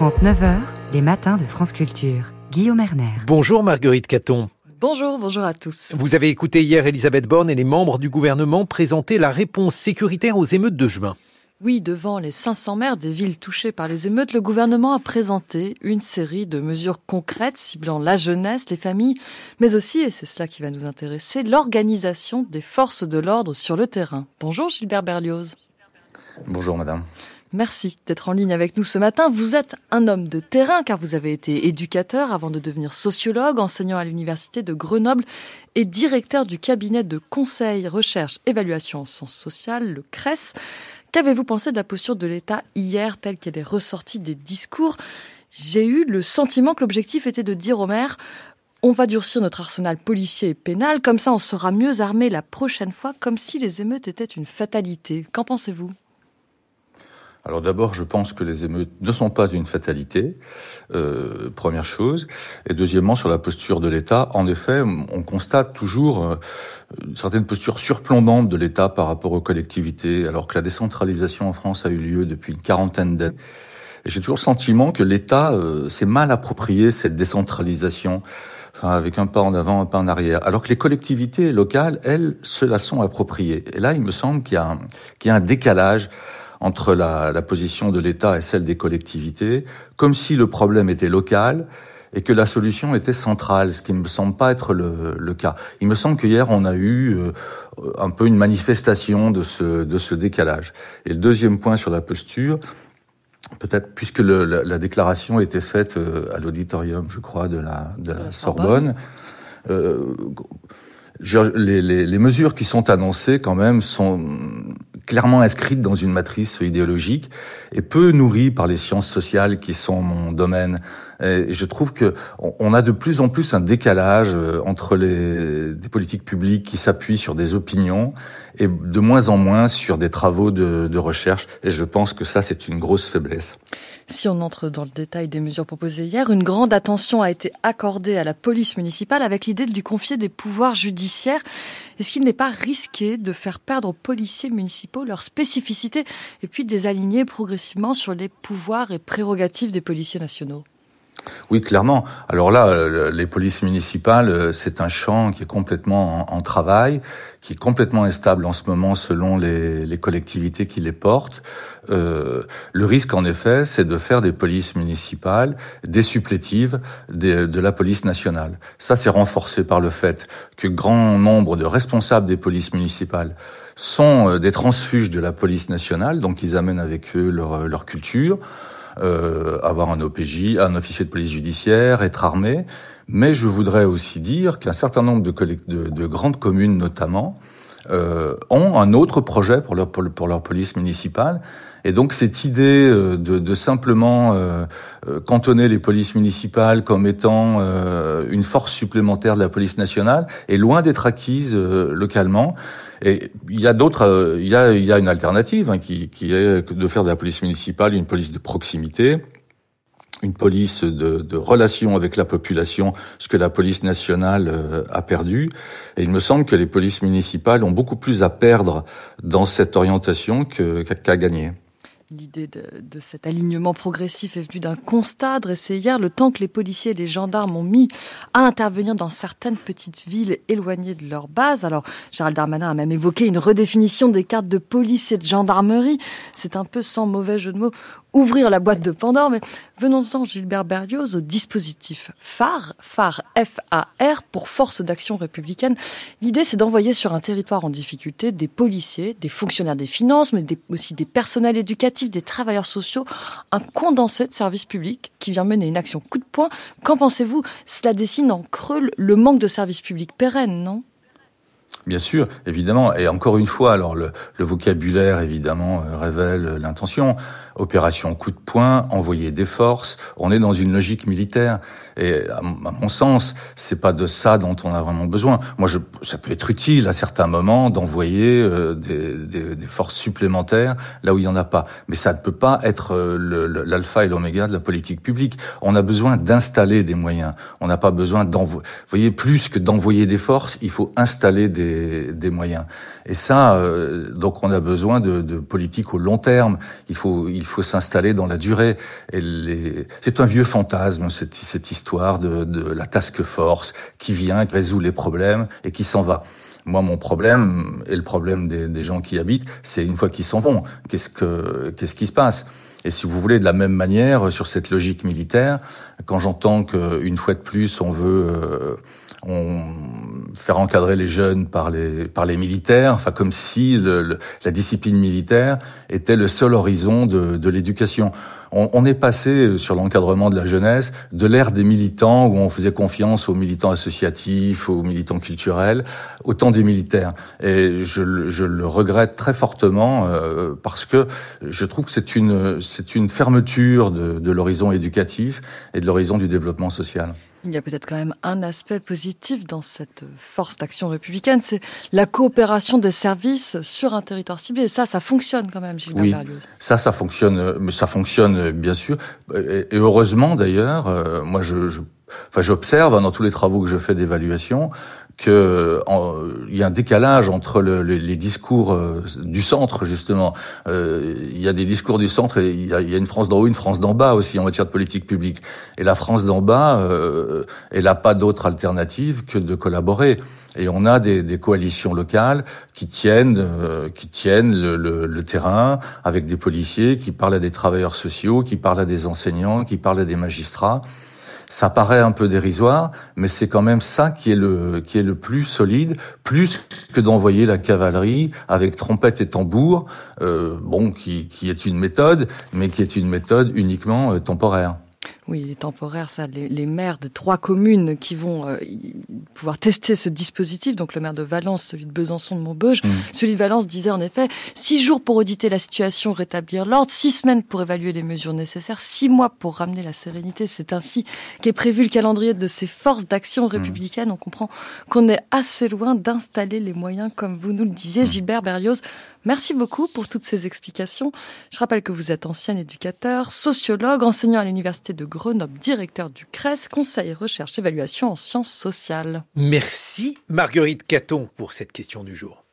8h30, 9h, les matins de France Culture. Guillaume Erner. Bonjour Marguerite Caton. Bonjour, bonjour à tous. Vous avez écouté hier Elisabeth Borne et les membres du gouvernement présenter la réponse sécuritaire aux émeutes de juin. Oui, devant les 500 maires des villes touchées par les émeutes, le gouvernement a présenté une série de mesures concrètes ciblant la jeunesse, les familles, mais aussi, et c'est cela qui va nous intéresser, l'organisation des forces de l'ordre sur le terrain. Bonjour Gilbert Berlioz. Bonjour madame. Merci d'être en ligne avec nous ce matin. Vous êtes un homme de terrain car vous avez été éducateur avant de devenir sociologue, enseignant à l'université de Grenoble et directeur du cabinet de conseil, recherche, évaluation en sciences sociales, le CRES. Qu'avez-vous pensé de la posture de l'État hier telle qu'elle est ressortie des discours? J'ai eu le sentiment que l'objectif était de dire aux maires on va durcir notre arsenal policier et pénal, comme ça on sera mieux armé la prochaine fois, comme si les émeutes étaient une fatalité. Qu'en pensez-vous? Alors d'abord, je pense que les émeutes ne sont pas une fatalité, euh, première chose. Et deuxièmement, sur la posture de l'État, en effet, on constate toujours euh, une certaine posture surplombante de l'État par rapport aux collectivités, alors que la décentralisation en France a eu lieu depuis une quarantaine d'années. Et j'ai toujours le sentiment que l'État euh, s'est mal approprié cette décentralisation, enfin avec un pas en avant, un pas en arrière, alors que les collectivités locales, elles, se la sont appropriées. Et là, il me semble qu'il y, y a un décalage entre la, la position de l'État et celle des collectivités, comme si le problème était local et que la solution était centrale, ce qui ne me semble pas être le, le cas. Il me semble qu'hier, on a eu euh, un peu une manifestation de ce, de ce décalage. Et le deuxième point sur la posture, peut-être puisque le, la, la, déclaration était faite euh, à l'auditorium, je crois, de la, de la Sorbonne, euh, les, les, les, mesures qui sont annoncées quand même sont clairement inscrite dans une matrice idéologique et peu nourrie par les sciences sociales qui sont mon domaine. Et je trouve que on a de plus en plus un décalage euh, entre les des politiques publiques qui s'appuient sur des opinions et de moins en moins sur des travaux de, de recherche. Et je pense que ça, c'est une grosse faiblesse. Si on entre dans le détail des mesures proposées hier, une grande attention a été accordée à la police municipale avec l'idée de lui confier des pouvoirs judiciaires. Est-ce qu'il n'est pas risqué de faire perdre aux policiers municipaux leurs spécificités et puis de les aligner progressivement sur les pouvoirs et prérogatives des policiers nationaux? Oui, clairement. Alors là, les polices municipales, euh, c'est un champ qui est complètement en, travail, qui est complètement instable en ce moment selon les, collectivités qui les portent. Euh, le risque, en effet, c'est de faire des polices municipales des supplétives de la police nationale. Ça, c'est renforcé par le fait que grand nombre de responsables des polices municipales sont euh, des transfuges de la police nationale, donc ils amènent avec eux leur culture euh, avoir un OPJ, un officier de police judiciaire, être armé. Mais je voudrais aussi dire qu'un certain nombre de, de, de, grandes communes, notamment, euh, ont un autre projet pour leur, pour, leur police municipale. Et donc cette idée euh, de, de simplement euh, euh, cantonner les polices municipales comme étant euh, une force supplémentaire de la police nationale est loin d'être acquise localement. Et il y a d'autres, euh, il, y a, une alternative hein, qui, qui est de faire de la police municipale une police de proximité une police de, de relation avec la population, ce que la police nationale euh, a perdu. Et il me semble que les polices municipales ont beaucoup plus à perdre dans cette orientation qu'à gagner. L'idée de, cet alignement progressif est venue d'un constat dressé hier, le temps que les policiers et les gendarmes ont mis à intervenir dans certaines petites villes éloignées de leur base. Alors, Gérald Darmanin a même évoqué une redéfinition des cartes de police et de gendarmerie. C'est un peu sans mauvais jeu de mots ouvrir la boîte de Pandore, mais venons-en, Gilbert Berlioz, au dispositif phare, phare F-A-R, pour Force d'Action Républicaine. L'idée, c'est d'envoyer sur un territoire en difficulté des policiers, des fonctionnaires des finances, mais aussi des personnels éducatifs, des travailleurs sociaux, un condensé de services publics qui vient mener une action coup de poing. Qu'en pensez-vous? Cela dessine en creux le manque de services publics pérennes, non? Bien sûr, évidemment. Et encore une fois, alors le, le vocabulaire évidemment euh, révèle l'intention. Opération coup de poing, envoyer des forces. On est dans une logique militaire. Et à, mon sens, c'est pas de ça dont on a vraiment besoin. Moi, je, ça peut être utile à certains moments d'envoyer euh, des, des, des, forces supplémentaires là où il y en a pas. Mais ça ne peut pas être euh, l'alpha et l'oméga de la politique publique. On a besoin d'installer des moyens. On n'a pas besoin d'envoyer. Voyez, plus que d'envoyer des forces, il faut installer des des, moyens. Et ça, euh, donc on a besoin de, de politique au long terme. Il faut, il s'installer dans la durée. Les... c'est un vieux fantasme cette, cette histoire de, de la task force qui vient, qui résout les problèmes et qui s'en va. Moi, mon problème et le problème des, des gens qui habitent, c'est une fois qu'ils s'en vont, qu'est-ce que qu'est-ce qui se passe? Et si vous voulez, de la même manière, sur cette logique militaire, quand j'entends qu'une fois de plus, on veut euh, on faire encadrer les jeunes par les par les militaires, enfin comme si le, la discipline militaire était le seul horizon de, de l'éducation. On, on, est passé sur l'encadrement de la jeunesse de l'ère des militants où on faisait confiance aux militants associatifs, aux militants culturels, au temps des militaires. Et je, je le regrette très fortement euh, parce que je trouve que c'est une c'est une fermeture de, de l'horizon éducatif et de l'horizon du développement social. Il y a peut-être quand même un aspect positif dans cette force d'action républicaine, c'est la coopération des services sur un territoire ciblé. Et ça, ça fonctionne quand même, Gilbert oui, Berlioz. Ça, ça fonctionne, mais ça fonctionne bien sûr. Et heureusement d'ailleurs, euh, moi je, je enfin j'observe dans tous les travaux que je fais d'évaluation que il y a un décalage entre le, le, les discours euh, du centre justement. Euh, il y a des discours du centre et il y a, une France d'en haut, une France d'en bas aussi en matière de politique publique. Et la France d'en bas, euh, elle n'a pas d'autre alternative que de collaborer. Et on a des, des coalitions locales qui tiennent, euh, qui tiennent le, le, terrain avec des policiers, qui parlent à des travailleurs sociaux, qui parlent à des enseignants, qui parlent à des magistrats. Ça paraît un peu dérisoire, mais c'est quand même ça qui est le qui est le plus solide, plus que d'envoyer la cavalerie avec trompette et tambour, euh, bon, qui, qui est une méthode, mais qui est une méthode uniquement euh, temporaire. Oui, temporaire, ça, les, les, maires de trois communes qui vont euh, pouvoir tester ce dispositif, donc le maire de Valence, celui de Besançon, de Montbeuge, mmh. celui de Valence disait en effet six jours pour auditer la situation, rétablir l'ordre, six semaines pour évaluer les mesures nécessaires, six mois pour ramener la sérénité. C'est ainsi qu'est prévu le calendrier de ces forces d'action mmh. républicaines. Mmh. On comprend qu'on est assez loin d'installer les moyens, comme vous nous le disiez, mmh. Gilbert Berlioz. Merci beaucoup pour toutes ces explications. Je rappelle que vous êtes ancien éducateur, sociologue, enseignant à l'université de Grenoble, directeur du CRES, conseil recherche évaluation en sciences sociales. Merci Marguerite Caton pour cette question du jour.